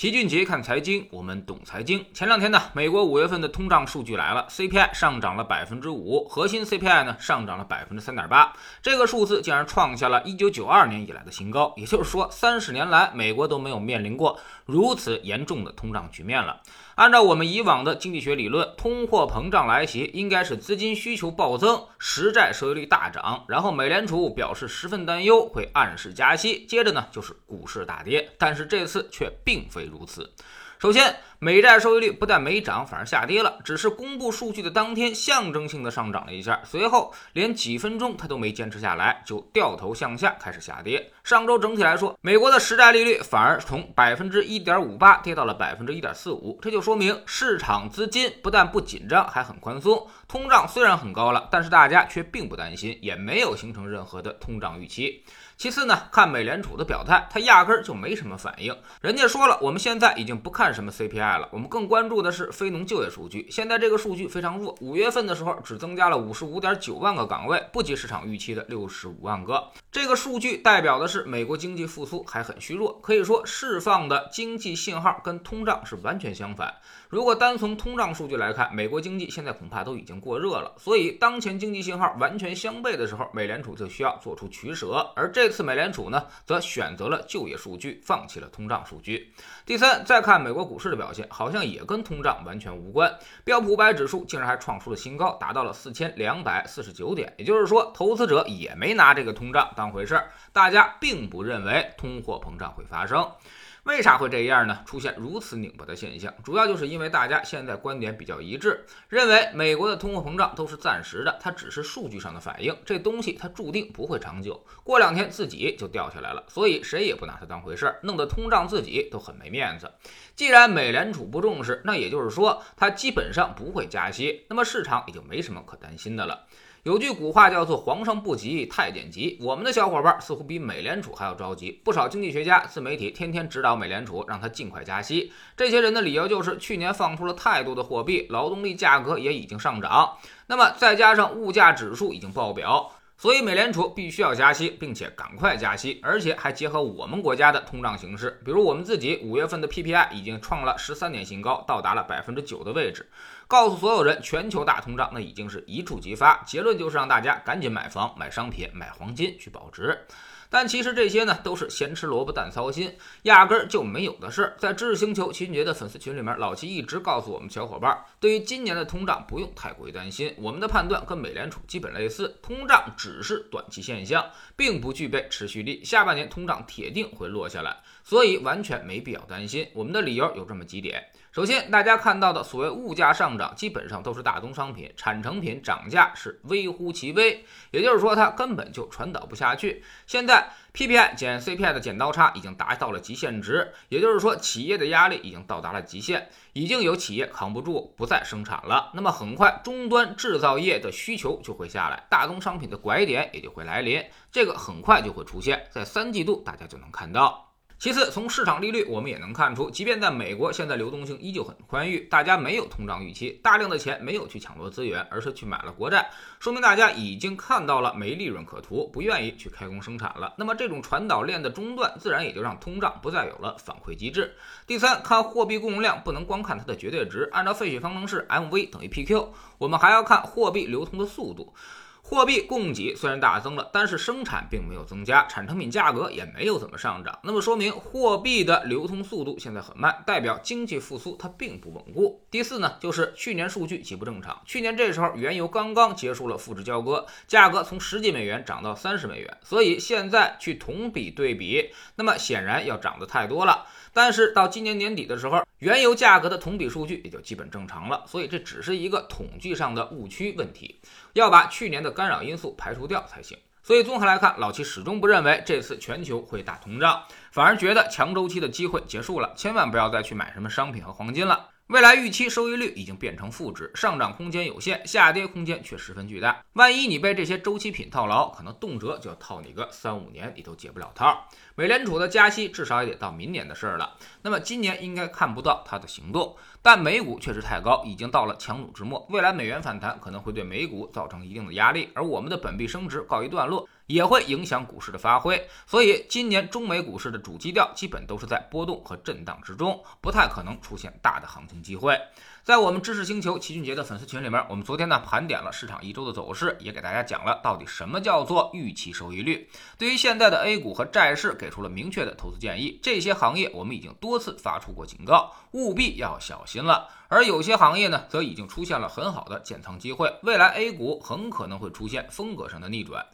齐俊杰看财经，我们懂财经。前两天呢，美国五月份的通胀数据来了，CPI 上涨了百分之五，核心 CPI 呢上涨了百分之三点八，这个数字竟然创下了一九九二年以来的新高。也就是说，三十年来美国都没有面临过如此严重的通胀局面了。按照我们以往的经济学理论，通货膨胀来袭应该是资金需求暴增，实债收益率大涨，然后美联储表示十分担忧，会暗示加息，接着呢就是股市大跌。但是这次却并非如此。首先，美债收益率不但没涨，反而下跌了。只是公布数据的当天，象征性的上涨了一下，随后连几分钟它都没坚持下来，就掉头向下开始下跌。上周整体来说，美国的实债利率反而从百分之一点五八跌到了百分之一点四五，这就说说明市场资金不但不紧张，还很宽松。通胀虽然很高了，但是大家却并不担心，也没有形成任何的通胀预期。其次呢，看美联储的表态，它压根儿就没什么反应。人家说了，我们现在已经不看什么 CPI 了，我们更关注的是非农就业数据。现在这个数据非常弱，五月份的时候只增加了五十五点九万个岗位，不及市场预期的六十五万个。这个数据代表的是美国经济复苏还很虚弱，可以说释放的经济信号跟通胀是完全相反。如果单从通胀数据来看，美国经济现在恐怕都已经过热了。所以当前经济信号完全相悖的时候，美联储就需要做出取舍，而这。次美联储呢，则选择了就业数据，放弃了通胀数据。第三，再看美国股市的表现，好像也跟通胀完全无关。标普五百指数竟然还创出了新高，达到了四千两百四十九点。也就是说，投资者也没拿这个通胀当回事儿，大家并不认为通货膨胀会发生。为啥会这样呢？出现如此拧巴的现象，主要就是因为大家现在观点比较一致，认为美国的通货膨胀都是暂时的，它只是数据上的反应，这东西它注定不会长久，过两天自己就掉下来了，所以谁也不拿它当回事儿，弄得通胀自己都很没面子。既然美联储不重视，那也就是说它基本上不会加息，那么市场也就没什么可担心的了。有句古话叫做“皇上不急太监急”，我们的小伙伴似乎比美联储还要着急。不少经济学家、自媒体天天指导美联储，让他尽快加息。这些人的理由就是去年放出了太多的货币，劳动力价格也已经上涨，那么再加上物价指数已经爆表。所以美联储必须要加息，并且赶快加息，而且还结合我们国家的通胀形势，比如我们自己五月份的 PPI 已经创了十三年新高，到达了百分之九的位置，告诉所有人全球大通胀那已经是一触即发，结论就是让大家赶紧买房、买商品、买黄金去保值。但其实这些呢，都是咸吃萝卜淡操心，压根儿就没有的事儿。在知识星球齐俊杰的粉丝群里面，老齐一直告诉我们小伙伴，对于今年的通胀不用太过于担心。我们的判断跟美联储基本类似，通胀只是短期现象，并不具备持续力。下半年通胀铁定会落下来，所以完全没必要担心。我们的理由有这么几点。首先，大家看到的所谓物价上涨，基本上都是大宗商品、产成品涨价是微乎其微，也就是说它根本就传导不下去。现在 PPI 减 CPI 的剪刀差已经达到了极限值，也就是说企业的压力已经到达了极限，已经有企业扛不住不再生产了。那么很快终端制造业的需求就会下来，大宗商品的拐点也就会来临，这个很快就会出现在三季度，大家就能看到。其次，从市场利率我们也能看出，即便在美国，现在流动性依旧很宽裕，大家没有通胀预期，大量的钱没有去抢夺资源，而是去买了国债，说明大家已经看到了没利润可图，不愿意去开工生产了。那么这种传导链的中断，自然也就让通胀不再有了反馈机制。第三，看货币供应量，不能光看它的绝对值，按照费雪方程式，M V 等于 P Q，我们还要看货币流通的速度。货币供给虽然大增了，但是生产并没有增加，产成品价格也没有怎么上涨。那么说明货币的流通速度现在很慢，代表经济复苏它并不稳固。第四呢，就是去年数据极不正常。去年这时候原油刚刚结束了负值交割，价格从十几美元涨到三十美元，所以现在去同比对比，那么显然要涨得太多了。但是到今年年底的时候，原油价格的同比数据也就基本正常了，所以这只是一个统计上的误区问题，要把去年的干扰因素排除掉才行。所以综合来看，老七始终不认为这次全球会大通胀，反而觉得强周期的机会结束了，千万不要再去买什么商品和黄金了。未来预期收益率已经变成负值，上涨空间有限，下跌空间却十分巨大。万一你被这些周期品套牢，可能动辄就要套你个三五年，你都解不了套。美联储的加息至少也得到明年的事儿了，那么今年应该看不到它的行动。但美股确实太高，已经到了强弩之末，未来美元反弹可能会对美股造成一定的压力，而我们的本币升值告一段落。也会影响股市的发挥。所以今年中美股市的主基调基本都是在波动和震荡之中，不太可能出现大的行情机会。在我们知识星球齐俊杰的粉丝群里面，我们昨天呢盘点了市场一周的走势，也给大家讲了到底什么叫做预期收益率。对于现在的 A 股和债市，给出了明确的投资建议。这些行业我们已经多次发出过警告，务必要小心了。而有些行业呢，则已经出现了很好的建仓机会，未来 A 股很可能会出现风格上的逆转。